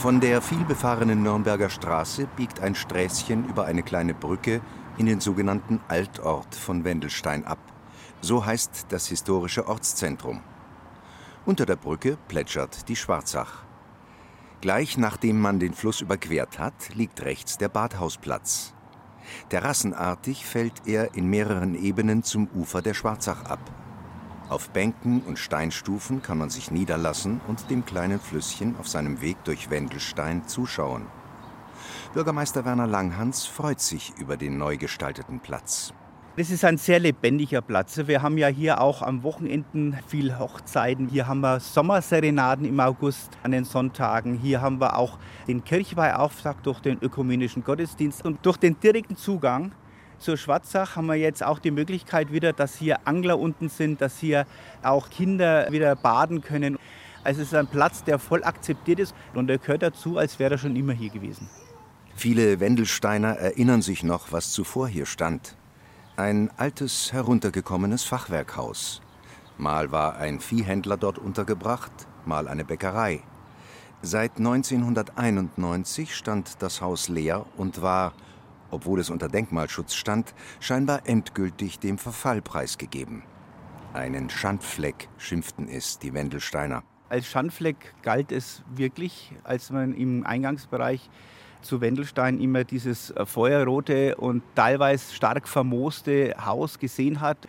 Von der vielbefahrenen Nürnberger Straße biegt ein Sträßchen über eine kleine Brücke in den sogenannten Altort von Wendelstein ab. So heißt das historische Ortszentrum. Unter der Brücke plätschert die Schwarzach. Gleich nachdem man den Fluss überquert hat, liegt rechts der Badhausplatz. Terrassenartig fällt er in mehreren Ebenen zum Ufer der Schwarzach ab. Auf Bänken und Steinstufen kann man sich niederlassen und dem kleinen Flüsschen auf seinem Weg durch Wendelstein zuschauen. Bürgermeister Werner Langhans freut sich über den neu gestalteten Platz. Das ist ein sehr lebendiger Platz. Wir haben ja hier auch am Wochenenden viel Hochzeiten. Hier haben wir Sommerserenaden im August an den Sonntagen. Hier haben wir auch den Kirchweihauftakt durch den ökumenischen Gottesdienst. Und durch den direkten Zugang zur Schwarzach haben wir jetzt auch die Möglichkeit wieder, dass hier Angler unten sind, dass hier auch Kinder wieder baden können. Also es ist ein Platz, der voll akzeptiert ist und er gehört dazu, als wäre er schon immer hier gewesen. Viele Wendelsteiner erinnern sich noch, was zuvor hier stand. Ein altes, heruntergekommenes Fachwerkhaus. Mal war ein Viehhändler dort untergebracht, mal eine Bäckerei. Seit 1991 stand das Haus leer und war obwohl es unter Denkmalschutz stand, scheinbar endgültig dem Verfall preisgegeben. Einen Schandfleck schimpften es die Wendelsteiner. Als Schandfleck galt es wirklich, als man im Eingangsbereich zu Wendelstein immer dieses äh, feuerrote und teilweise stark vermooste Haus gesehen hat,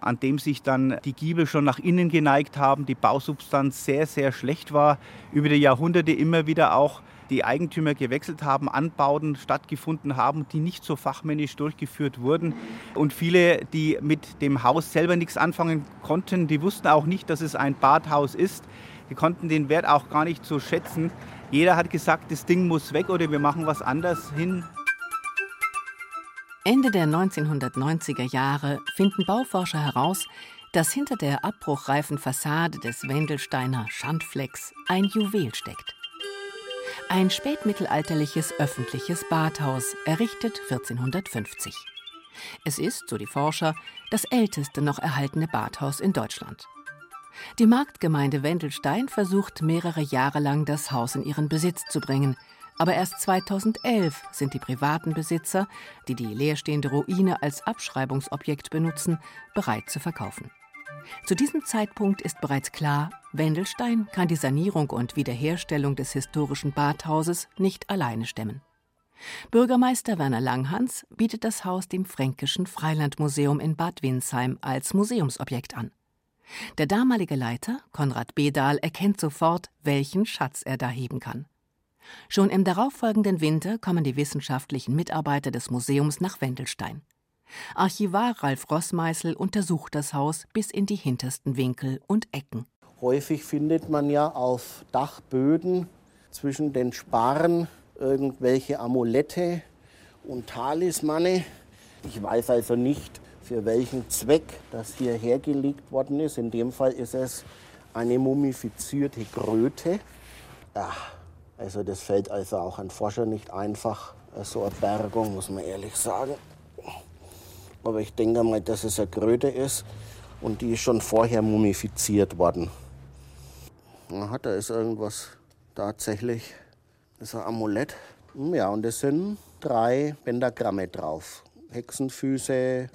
an dem sich dann die Giebel schon nach innen geneigt haben, die Bausubstanz sehr, sehr schlecht war, über die Jahrhunderte immer wieder auch die Eigentümer gewechselt haben, Anbauten stattgefunden haben, die nicht so fachmännisch durchgeführt wurden. Und viele, die mit dem Haus selber nichts anfangen konnten, die wussten auch nicht, dass es ein Badhaus ist. Die konnten den Wert auch gar nicht so schätzen. Jeder hat gesagt, das Ding muss weg oder wir machen was anders hin. Ende der 1990er Jahre finden Bauforscher heraus, dass hinter der abbruchreifen Fassade des Wendelsteiner Schandflecks ein Juwel steckt. Ein spätmittelalterliches öffentliches Badhaus, errichtet 1450. Es ist, so die Forscher, das älteste noch erhaltene Badhaus in Deutschland. Die Marktgemeinde Wendelstein versucht mehrere Jahre lang, das Haus in ihren Besitz zu bringen. Aber erst 2011 sind die privaten Besitzer, die die leerstehende Ruine als Abschreibungsobjekt benutzen, bereit zu verkaufen. Zu diesem Zeitpunkt ist bereits klar, Wendelstein kann die Sanierung und Wiederherstellung des historischen Badhauses nicht alleine stemmen. Bürgermeister Werner Langhans bietet das Haus dem Fränkischen Freilandmuseum in Bad Windsheim als Museumsobjekt an. Der damalige Leiter, Konrad Bedahl, erkennt sofort, welchen Schatz er da heben kann. Schon im darauffolgenden Winter kommen die wissenschaftlichen Mitarbeiter des Museums nach Wendelstein. Archivar Ralf Rossmeißel untersucht das Haus bis in die hintersten Winkel und Ecken. Häufig findet man ja auf Dachböden zwischen den Sparren irgendwelche Amulette und Talismane. Ich weiß also nicht, für welchen Zweck das hier hergelegt worden ist. In dem Fall ist es eine mumifizierte Kröte. Ja, also das fällt also auch ein Forscher nicht einfach, so eine Bergung, muss man ehrlich sagen. Aber ich denke mal, dass es eine Kröte ist und die ist schon vorher mumifiziert worden. Aha, da ist irgendwas tatsächlich. Das ist ein Amulett. Hm, ja, und es sind drei Pentagramme drauf. Hexenfüße,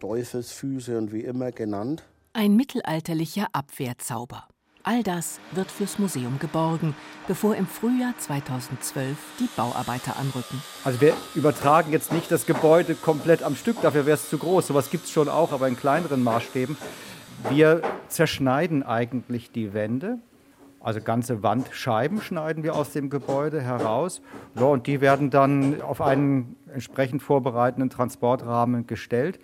Teufelsfüße und wie immer genannt. Ein mittelalterlicher Abwehrzauber. All das wird fürs Museum geborgen, bevor im Frühjahr 2012 die Bauarbeiter anrücken. Also wir übertragen jetzt nicht das Gebäude komplett am Stück, dafür wäre es zu groß. Sowas gibt es schon auch, aber in kleineren Maßstäben. Wir zerschneiden eigentlich die Wände, also ganze Wandscheiben schneiden wir aus dem Gebäude heraus. Ja, und die werden dann auf einen entsprechend vorbereitenden Transportrahmen gestellt.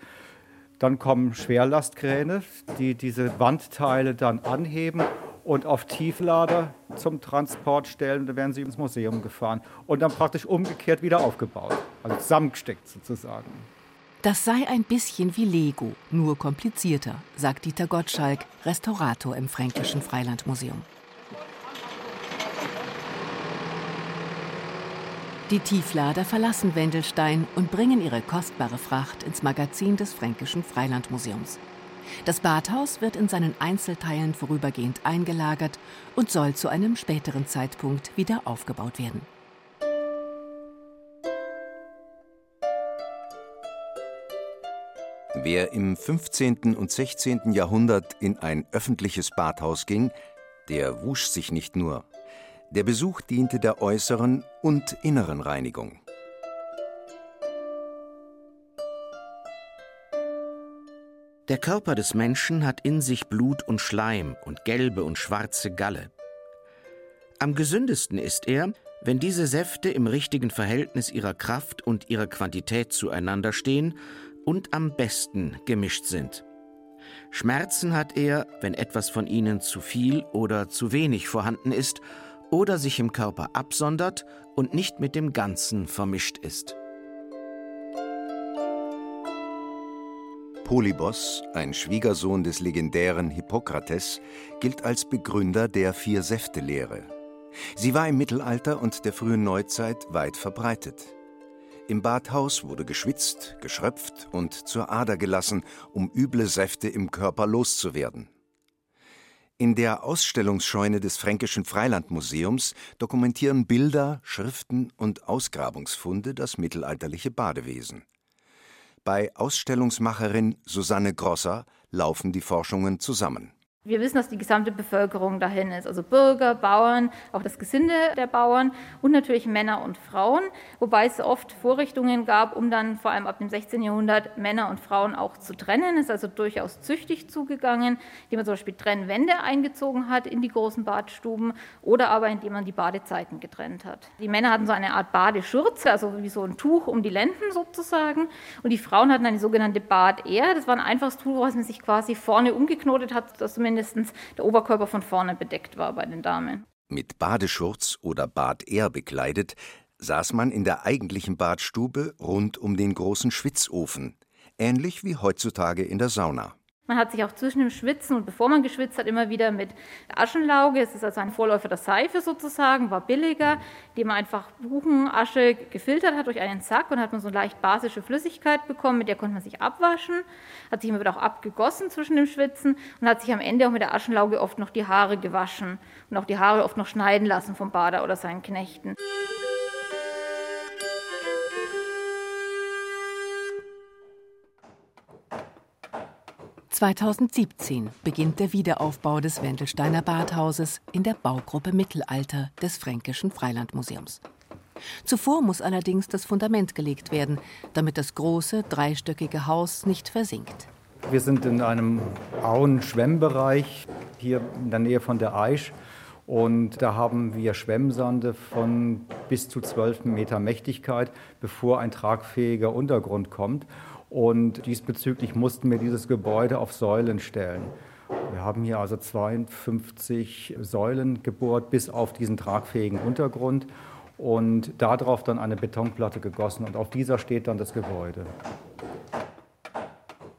Dann kommen Schwerlastkräne, die diese Wandteile dann anheben und auf Tieflader zum Transport stellen. Da werden sie ins Museum gefahren und dann praktisch umgekehrt wieder aufgebaut, also zusammengesteckt sozusagen. Das sei ein bisschen wie Lego, nur komplizierter, sagt Dieter Gottschalk, Restaurator im Fränkischen Freilandmuseum. Die Tieflader verlassen Wendelstein und bringen ihre kostbare Fracht ins Magazin des Fränkischen Freilandmuseums. Das Badhaus wird in seinen Einzelteilen vorübergehend eingelagert und soll zu einem späteren Zeitpunkt wieder aufgebaut werden. Wer im 15. und 16. Jahrhundert in ein öffentliches Badhaus ging, der wusch sich nicht nur. Der Besuch diente der äußeren und inneren Reinigung. Der Körper des Menschen hat in sich Blut und Schleim und gelbe und schwarze Galle. Am gesündesten ist er, wenn diese Säfte im richtigen Verhältnis ihrer Kraft und ihrer Quantität zueinander stehen und am besten gemischt sind. Schmerzen hat er, wenn etwas von ihnen zu viel oder zu wenig vorhanden ist oder sich im Körper absondert und nicht mit dem Ganzen vermischt ist. Polybos, ein Schwiegersohn des legendären Hippokrates, gilt als Begründer der Vier-Säfte-Lehre. Sie war im Mittelalter und der frühen Neuzeit weit verbreitet. Im Badhaus wurde geschwitzt, geschröpft und zur Ader gelassen, um üble Säfte im Körper loszuwerden. In der Ausstellungsscheune des Fränkischen Freilandmuseums dokumentieren Bilder, Schriften und Ausgrabungsfunde das mittelalterliche Badewesen. Bei Ausstellungsmacherin Susanne Grosser laufen die Forschungen zusammen. Wir wissen, dass die gesamte Bevölkerung dahin ist, also Bürger, Bauern, auch das Gesinde der Bauern und natürlich Männer und Frauen, wobei es oft Vorrichtungen gab, um dann vor allem ab dem 16. Jahrhundert Männer und Frauen auch zu trennen. Es ist also durchaus züchtig zugegangen, indem man zum Beispiel Trennwände eingezogen hat in die großen Badstuben oder aber indem man die Badezeiten getrennt hat. Die Männer hatten so eine Art Badeschürze, also wie so ein Tuch um die Lenden sozusagen, und die Frauen hatten eine sogenannte Bad-Ehr. Das war ein einfaches Tuch, was man sich quasi vorne umgeknotet hat, dass zumindest mindestens der Oberkörper von vorne bedeckt war bei den Damen. Mit Badeschurz oder Badehr bekleidet, saß man in der eigentlichen Badstube rund um den großen Schwitzofen, ähnlich wie heutzutage in der Sauna. Man hat sich auch zwischen dem Schwitzen und bevor man geschwitzt hat, immer wieder mit Aschenlauge, es ist also ein Vorläufer der Seife sozusagen, war billiger, indem man einfach Buchenasche gefiltert hat durch einen Sack und hat man so eine leicht basische Flüssigkeit bekommen, mit der konnte man sich abwaschen, hat sich immer wieder auch abgegossen zwischen dem Schwitzen und hat sich am Ende auch mit der Aschenlauge oft noch die Haare gewaschen und auch die Haare oft noch schneiden lassen vom Bader oder seinen Knechten. 2017 beginnt der Wiederaufbau des Wendelsteiner Badhauses in der Baugruppe Mittelalter des Fränkischen Freilandmuseums. Zuvor muss allerdings das Fundament gelegt werden, damit das große dreistöckige Haus nicht versinkt. Wir sind in einem Auen-Schwemmbereich hier in der Nähe von der Aisch. Und da haben wir Schwemmsande von bis zu 12 Meter Mächtigkeit, bevor ein tragfähiger Untergrund kommt. Und diesbezüglich mussten wir dieses Gebäude auf Säulen stellen. Wir haben hier also 52 Säulen gebohrt bis auf diesen tragfähigen Untergrund und darauf dann eine Betonplatte gegossen und auf dieser steht dann das Gebäude.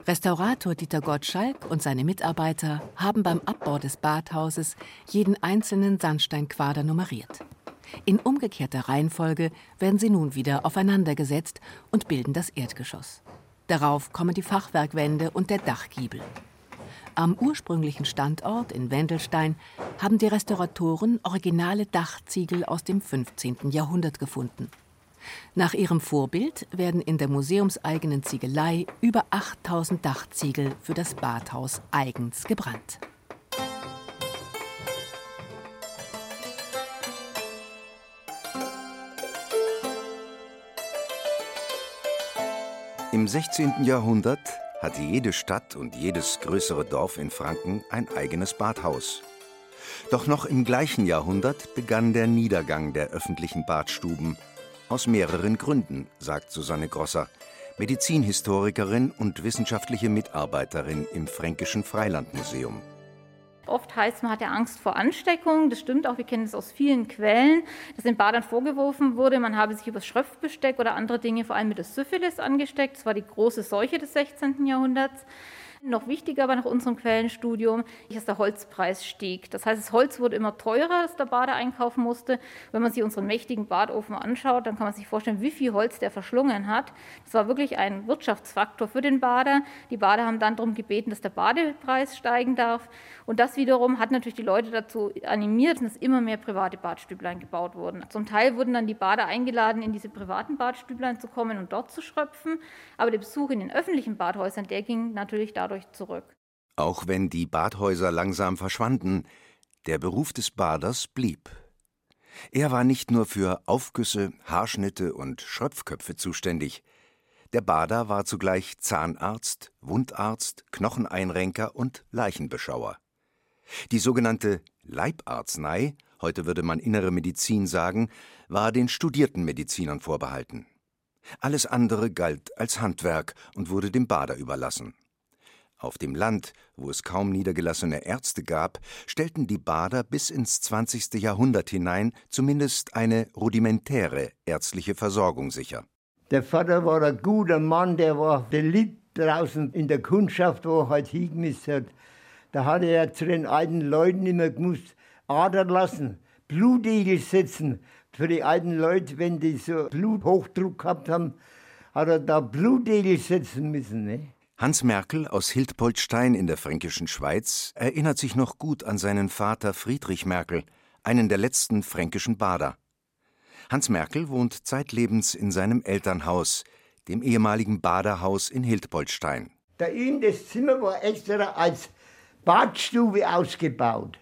Restaurator Dieter Gottschalk und seine Mitarbeiter haben beim Abbau des Badhauses jeden einzelnen Sandsteinquader nummeriert. In umgekehrter Reihenfolge werden sie nun wieder aufeinandergesetzt und bilden das Erdgeschoss. Darauf kommen die Fachwerkwände und der Dachgiebel. Am ursprünglichen Standort in Wendelstein haben die Restauratoren originale Dachziegel aus dem 15. Jahrhundert gefunden. Nach ihrem Vorbild werden in der museumseigenen Ziegelei über 8000 Dachziegel für das Badhaus eigens gebrannt. Im 16. Jahrhundert hatte jede Stadt und jedes größere Dorf in Franken ein eigenes Badhaus. Doch noch im gleichen Jahrhundert begann der Niedergang der öffentlichen Badstuben. Aus mehreren Gründen, sagt Susanne Grosser, Medizinhistorikerin und wissenschaftliche Mitarbeiterin im Fränkischen Freilandmuseum. Oft heißt, man hatte Angst vor Ansteckung. Das stimmt auch, wir kennen es aus vielen Quellen, dass den Badern vorgeworfen wurde, man habe sich über das Schröpfbesteck oder andere Dinge vor allem mit der Syphilis angesteckt. Das war die große Seuche des 16. Jahrhunderts. Noch wichtiger aber nach unserem Quellenstudium dass der Holzpreis stieg. Das heißt, das Holz wurde immer teurer, das der Bader einkaufen musste. Wenn man sich unseren mächtigen Badofen anschaut, dann kann man sich vorstellen, wie viel Holz der verschlungen hat. Das war wirklich ein Wirtschaftsfaktor für den Bader. Die Bader haben dann darum gebeten, dass der Badepreis steigen darf. Und das wiederum hat natürlich die Leute dazu animiert, dass immer mehr private Badstüblein gebaut wurden. Zum Teil wurden dann die Bader eingeladen, in diese privaten Badstüblein zu kommen und dort zu schröpfen. Aber der Besuch in den öffentlichen Badhäusern, der ging natürlich dadurch zurück. Auch wenn die Badhäuser langsam verschwanden, der Beruf des Baders blieb. Er war nicht nur für Aufgüsse, Haarschnitte und Schröpfköpfe zuständig. Der Bader war zugleich Zahnarzt, Wundarzt, Knocheneinrenker und Leichenbeschauer. Die sogenannte Leibarznei, heute würde man innere Medizin sagen, war den studierten Medizinern vorbehalten. Alles andere galt als Handwerk und wurde dem Bader überlassen. Auf dem Land, wo es kaum niedergelassene Ärzte gab, stellten die Bader bis ins 20. Jahrhundert hinein zumindest eine rudimentäre ärztliche Versorgung sicher. Der Vater war ein guter Mann, der war beliebt draußen in der Kundschaft, wo er halt hingemisst hat. Da hat er zu den alten Leuten immer gemusst, Ader lassen, Blutegel setzen. Für die alten Leute, wenn die so Bluthochdruck gehabt haben, hat er da Blutegel setzen müssen. Ne? Hans Merkel aus Hildpoldstein in der fränkischen Schweiz erinnert sich noch gut an seinen Vater Friedrich Merkel, einen der letzten fränkischen Bader. Hans Merkel wohnt zeitlebens in seinem Elternhaus, dem ehemaligen Baderhaus in Hildpoldstein. Da ihm das Zimmer war extra als Badstube ausgebaut.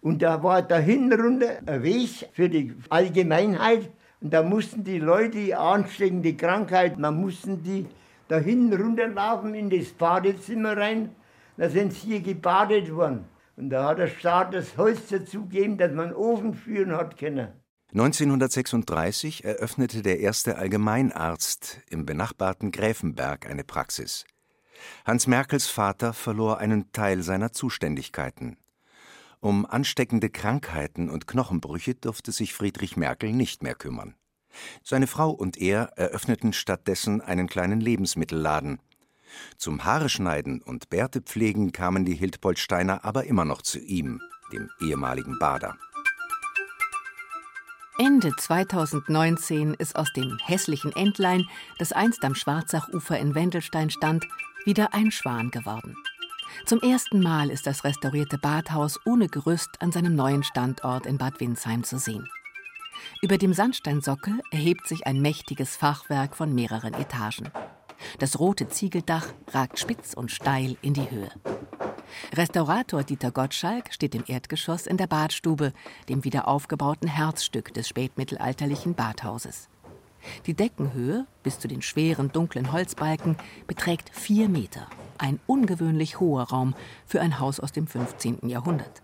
Und da war da hinten runter ein Weg für die Allgemeinheit. Und da mussten die Leute, die ansteckende Krankheit, man mussten die da hinten runterlaufen in das Badezimmer rein. Da sind sie hier gebadet worden. Und da hat der Staat das Holz dazu gegeben, dass man Ofen führen hat können. 1936 eröffnete der erste Allgemeinarzt im benachbarten Gräfenberg eine Praxis. Hans Merkels Vater verlor einen Teil seiner Zuständigkeiten. Um ansteckende Krankheiten und Knochenbrüche durfte sich Friedrich Merkel nicht mehr kümmern. Seine Frau und er eröffneten stattdessen einen kleinen Lebensmittelladen. Zum Haareschneiden und Bärtepflegen kamen die Hildpoldsteiner aber immer noch zu ihm, dem ehemaligen Bader. Ende 2019 ist aus dem hässlichen Entlein, das einst am Schwarzachufer in Wendelstein stand, wieder ein Schwan geworden. Zum ersten Mal ist das restaurierte Badhaus ohne Gerüst an seinem neuen Standort in Bad Windsheim zu sehen. Über dem Sandsteinsockel erhebt sich ein mächtiges Fachwerk von mehreren Etagen. Das rote Ziegeldach ragt spitz und steil in die Höhe. Restaurator Dieter Gottschalk steht im Erdgeschoss in der Badstube, dem wieder aufgebauten Herzstück des spätmittelalterlichen Badhauses. Die Deckenhöhe bis zu den schweren dunklen Holzbalken beträgt vier Meter. Ein ungewöhnlich hoher Raum für ein Haus aus dem 15. Jahrhundert.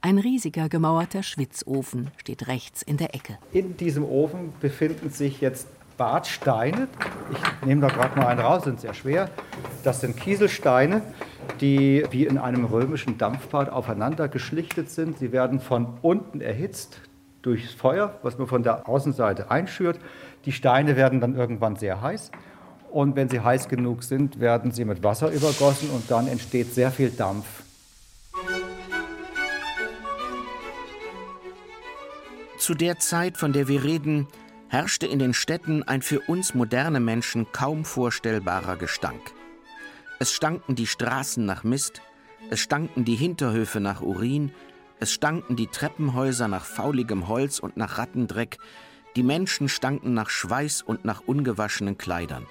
Ein riesiger gemauerter Schwitzofen steht rechts in der Ecke. In diesem Ofen befinden sich jetzt Badsteine. Ich nehme da gerade mal einen raus, sind sehr schwer. Das sind Kieselsteine, die wie in einem römischen Dampfbad aufeinander geschlichtet sind. Sie werden von unten erhitzt durchs Feuer, was man von der Außenseite einschürt. Die Steine werden dann irgendwann sehr heiß. Und wenn sie heiß genug sind, werden sie mit Wasser übergossen und dann entsteht sehr viel Dampf. Zu der Zeit, von der wir reden, herrschte in den Städten ein für uns moderne Menschen kaum vorstellbarer Gestank. Es stanken die Straßen nach Mist, es stanken die Hinterhöfe nach Urin, es stanken die Treppenhäuser nach fauligem Holz und nach Rattendreck, die Menschen stanken nach Schweiß und nach ungewaschenen Kleidern.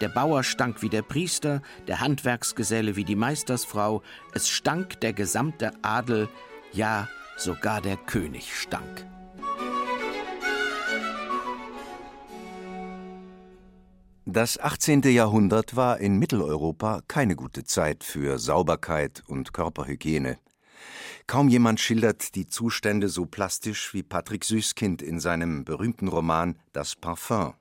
Der Bauer stank wie der Priester, der Handwerksgeselle wie die Meistersfrau, es stank der gesamte Adel, ja sogar der König stank. Das 18. Jahrhundert war in Mitteleuropa keine gute Zeit für Sauberkeit und Körperhygiene. Kaum jemand schildert die Zustände so plastisch wie Patrick Süßkind in seinem berühmten Roman Das Parfum.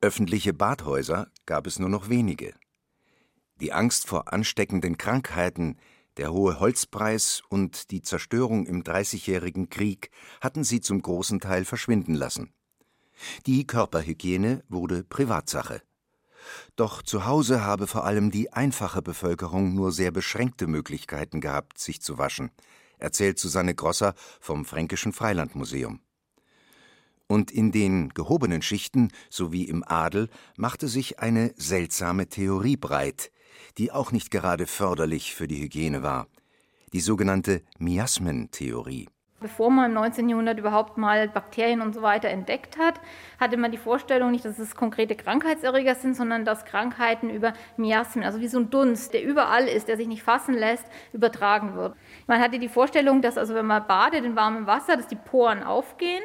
Öffentliche Badhäuser gab es nur noch wenige. Die Angst vor ansteckenden Krankheiten, der hohe Holzpreis und die Zerstörung im Dreißigjährigen Krieg hatten sie zum großen Teil verschwinden lassen. Die Körperhygiene wurde Privatsache. Doch zu Hause habe vor allem die einfache Bevölkerung nur sehr beschränkte Möglichkeiten gehabt, sich zu waschen, erzählt Susanne Grosser vom Fränkischen Freilandmuseum. Und in den gehobenen Schichten sowie im Adel machte sich eine seltsame Theorie breit, die auch nicht gerade förderlich für die Hygiene war. Die sogenannte Miasmentheorie. Bevor man im 19. Jahrhundert überhaupt mal Bakterien und so weiter entdeckt hat, hatte man die Vorstellung nicht, dass es konkrete Krankheitserreger sind, sondern dass Krankheiten über Miasmen, also wie so ein Dunst, der überall ist, der sich nicht fassen lässt, übertragen wird. Man hatte die Vorstellung, dass also wenn man badet in warmem Wasser, dass die Poren aufgehen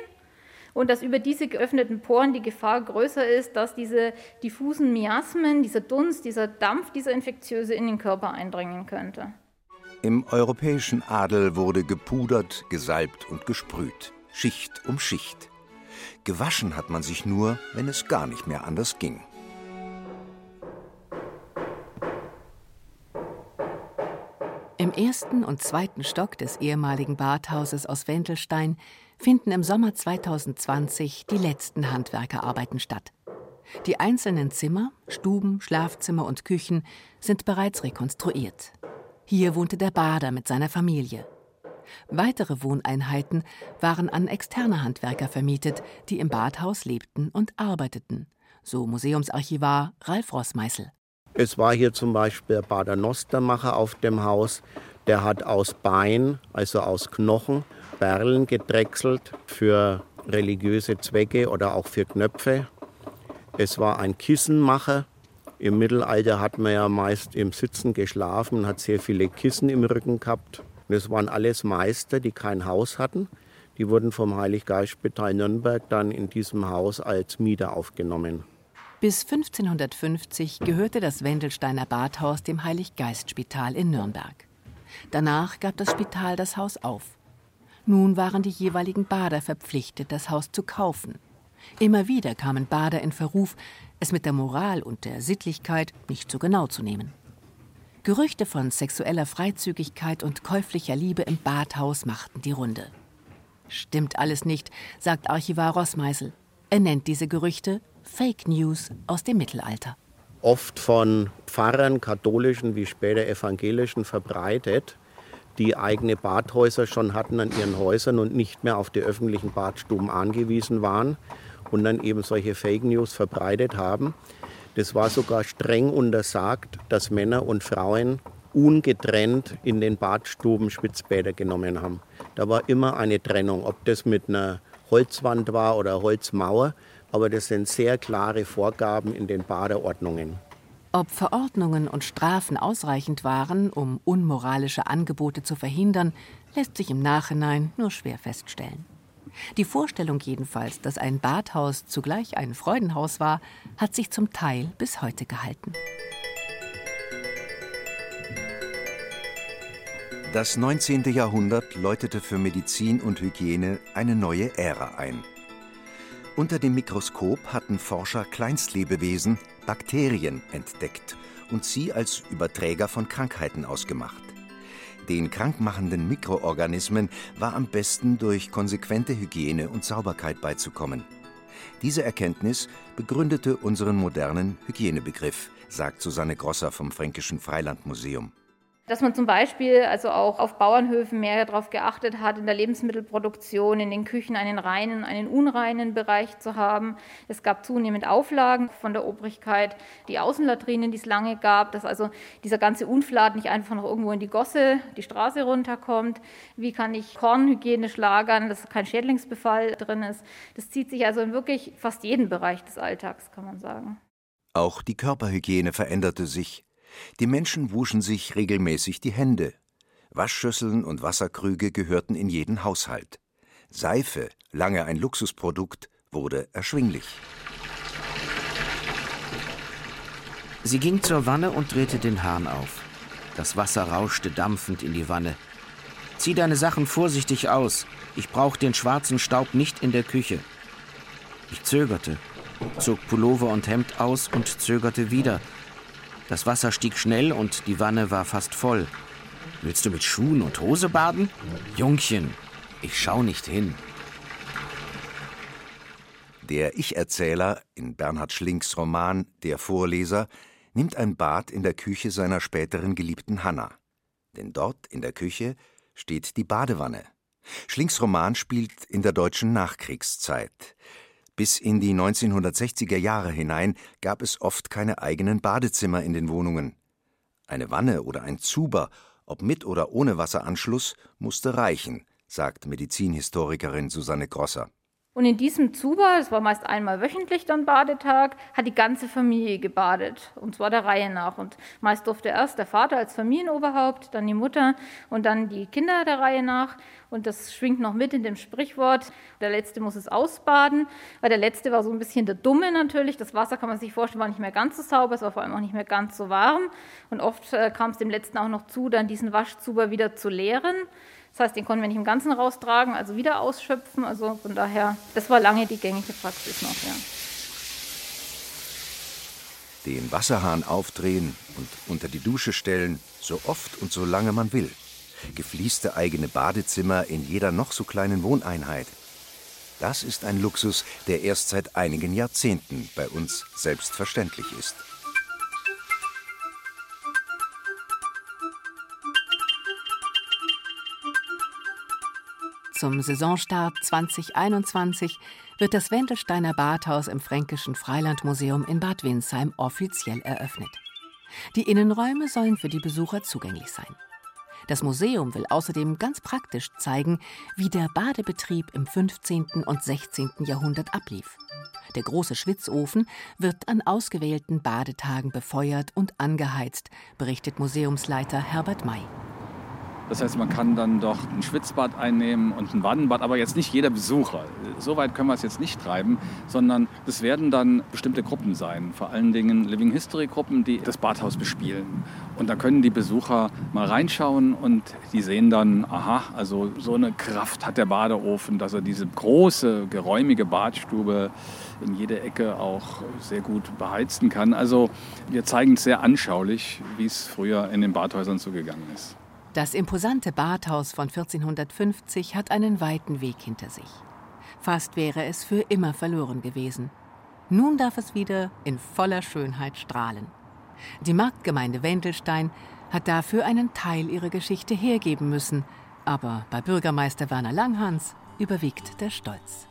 und dass über diese geöffneten Poren die Gefahr größer ist, dass diese diffusen Miasmen, dieser Dunst, dieser Dampf, dieser infektiöse in den Körper eindringen könnte. Im europäischen Adel wurde gepudert, gesalbt und gesprüht, Schicht um Schicht. Gewaschen hat man sich nur, wenn es gar nicht mehr anders ging. Im ersten und zweiten Stock des ehemaligen Badhauses aus Wendelstein finden im Sommer 2020 die letzten Handwerkerarbeiten statt. Die einzelnen Zimmer, Stuben, Schlafzimmer und Küchen sind bereits rekonstruiert. Hier wohnte der Bader mit seiner Familie. Weitere Wohneinheiten waren an externe Handwerker vermietet, die im Badhaus lebten und arbeiteten, so Museumsarchivar Ralf Rossmeißel. Es war hier zum Beispiel der Bader Nostermacher auf dem Haus. Der hat aus Bein, also aus Knochen, Perlen gedrechselt für religiöse Zwecke oder auch für Knöpfe. Es war ein Kissenmacher, im Mittelalter hat man ja meist im Sitzen geschlafen und hat sehr viele Kissen im Rücken gehabt. Das waren alles Meister, die kein Haus hatten. Die wurden vom Heiliggeistspital Nürnberg dann in diesem Haus als Mieter aufgenommen. Bis 1550 gehörte das Wendelsteiner Badhaus dem Heiliggeistspital in Nürnberg. Danach gab das Spital das Haus auf. Nun waren die jeweiligen Bader verpflichtet, das Haus zu kaufen. Immer wieder kamen Bader in Verruf, es mit der Moral und der Sittlichkeit nicht so genau zu nehmen. Gerüchte von sexueller Freizügigkeit und käuflicher Liebe im Badhaus machten die Runde. Stimmt alles nicht, sagt Archivar Rossmeißel. Er nennt diese Gerüchte Fake News aus dem Mittelalter. Oft von Pfarrern, katholischen wie später evangelischen, verbreitet, die eigene Badhäuser schon hatten an ihren Häusern und nicht mehr auf die öffentlichen Badstuben angewiesen waren und dann eben solche Fake News verbreitet haben. Das war sogar streng untersagt, dass Männer und Frauen ungetrennt in den Badstuben Spitzbäder genommen haben. Da war immer eine Trennung, ob das mit einer Holzwand war oder Holzmauer, aber das sind sehr klare Vorgaben in den Badeordnungen. Ob Verordnungen und Strafen ausreichend waren, um unmoralische Angebote zu verhindern, lässt sich im Nachhinein nur schwer feststellen. Die Vorstellung jedenfalls, dass ein Badhaus zugleich ein Freudenhaus war, hat sich zum Teil bis heute gehalten. Das 19. Jahrhundert läutete für Medizin und Hygiene eine neue Ära ein. Unter dem Mikroskop hatten Forscher Kleinstlebewesen, Bakterien, entdeckt und sie als Überträger von Krankheiten ausgemacht. Den krankmachenden Mikroorganismen war am besten durch konsequente Hygiene und Sauberkeit beizukommen. Diese Erkenntnis begründete unseren modernen Hygienebegriff, sagt Susanne Grosser vom Fränkischen Freilandmuseum dass man zum Beispiel also auch auf Bauernhöfen mehr darauf geachtet hat, in der Lebensmittelproduktion, in den Küchen einen reinen, einen unreinen Bereich zu haben. Es gab zunehmend Auflagen von der Obrigkeit, die Außenlatrinen, die es lange gab, dass also dieser ganze Unflat nicht einfach noch irgendwo in die Gosse, die Straße runterkommt. Wie kann ich Korn hygienisch lagern, dass kein Schädlingsbefall drin ist. Das zieht sich also in wirklich fast jeden Bereich des Alltags, kann man sagen. Auch die Körperhygiene veränderte sich. Die Menschen wuschen sich regelmäßig die Hände. Waschschüsseln und Wasserkrüge gehörten in jeden Haushalt. Seife, lange ein Luxusprodukt, wurde erschwinglich. Sie ging zur Wanne und drehte den Hahn auf. Das Wasser rauschte dampfend in die Wanne. Zieh deine Sachen vorsichtig aus. Ich brauche den schwarzen Staub nicht in der Küche. Ich zögerte, zog Pullover und Hemd aus und zögerte wieder, das Wasser stieg schnell und die Wanne war fast voll. Willst du mit Schuhen und Hose baden? Jungchen, ich schau nicht hin. Der Ich-Erzähler in Bernhard Schlinks Roman Der Vorleser nimmt ein Bad in der Küche seiner späteren Geliebten Hanna. Denn dort in der Küche steht die Badewanne. Schlinks Roman spielt in der deutschen Nachkriegszeit. Bis in die 1960er Jahre hinein gab es oft keine eigenen Badezimmer in den Wohnungen. Eine Wanne oder ein Zuber, ob mit oder ohne Wasseranschluss, musste reichen, sagt Medizinhistorikerin Susanne Grosser. Und in diesem Zuber, das war meist einmal wöchentlich dann Badetag, hat die ganze Familie gebadet. Und zwar der Reihe nach. Und meist durfte erst der Vater als Familienoberhaupt, dann die Mutter und dann die Kinder der Reihe nach. Und das schwingt noch mit in dem Sprichwort, der Letzte muss es ausbaden. Weil der Letzte war so ein bisschen der Dumme natürlich. Das Wasser, kann man sich vorstellen, war nicht mehr ganz so sauber, es war vor allem auch nicht mehr ganz so warm. Und oft äh, kam es dem Letzten auch noch zu, dann diesen Waschzuber wieder zu leeren. Das heißt, den konnten wir nicht im Ganzen raustragen, also wieder ausschöpfen. Also von daher, das war lange die gängige Praxis noch, ja. Den Wasserhahn aufdrehen und unter die Dusche stellen, so oft und so lange man will. Gefließte eigene Badezimmer in jeder noch so kleinen Wohneinheit. Das ist ein Luxus, der erst seit einigen Jahrzehnten bei uns selbstverständlich ist. Zum Saisonstart 2021 wird das Wendelsteiner Badhaus im Fränkischen Freilandmuseum in Bad Windsheim offiziell eröffnet. Die Innenräume sollen für die Besucher zugänglich sein. Das Museum will außerdem ganz praktisch zeigen, wie der Badebetrieb im 15. und 16. Jahrhundert ablief. Der große Schwitzofen wird an ausgewählten Badetagen befeuert und angeheizt, berichtet Museumsleiter Herbert May. Das heißt, man kann dann doch ein Schwitzbad einnehmen und ein Wannenbad, aber jetzt nicht jeder Besucher. So weit können wir es jetzt nicht treiben, sondern es werden dann bestimmte Gruppen sein, vor allen Dingen Living History Gruppen, die das Badhaus bespielen. Und da können die Besucher mal reinschauen und die sehen dann, aha, also so eine Kraft hat der Badeofen, dass er diese große, geräumige Badstube in jeder Ecke auch sehr gut beheizen kann. Also wir zeigen es sehr anschaulich, wie es früher in den Badhäusern zugegangen ist. Das imposante Badhaus von 1450 hat einen weiten Weg hinter sich. Fast wäre es für immer verloren gewesen. Nun darf es wieder in voller Schönheit strahlen. Die Marktgemeinde Wendelstein hat dafür einen Teil ihrer Geschichte hergeben müssen, aber bei Bürgermeister Werner Langhans überwiegt der Stolz.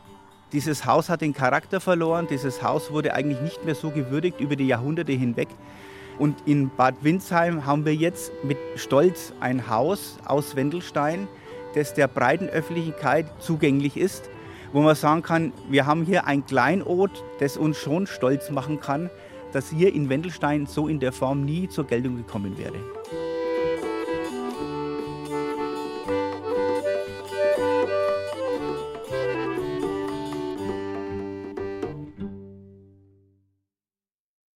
Dieses Haus hat den Charakter verloren, dieses Haus wurde eigentlich nicht mehr so gewürdigt über die Jahrhunderte hinweg. Und in Bad Windsheim haben wir jetzt mit Stolz ein Haus aus Wendelstein, das der breiten Öffentlichkeit zugänglich ist, wo man sagen kann, wir haben hier ein Kleinod, das uns schon stolz machen kann, dass hier in Wendelstein so in der Form nie zur Geltung gekommen wäre.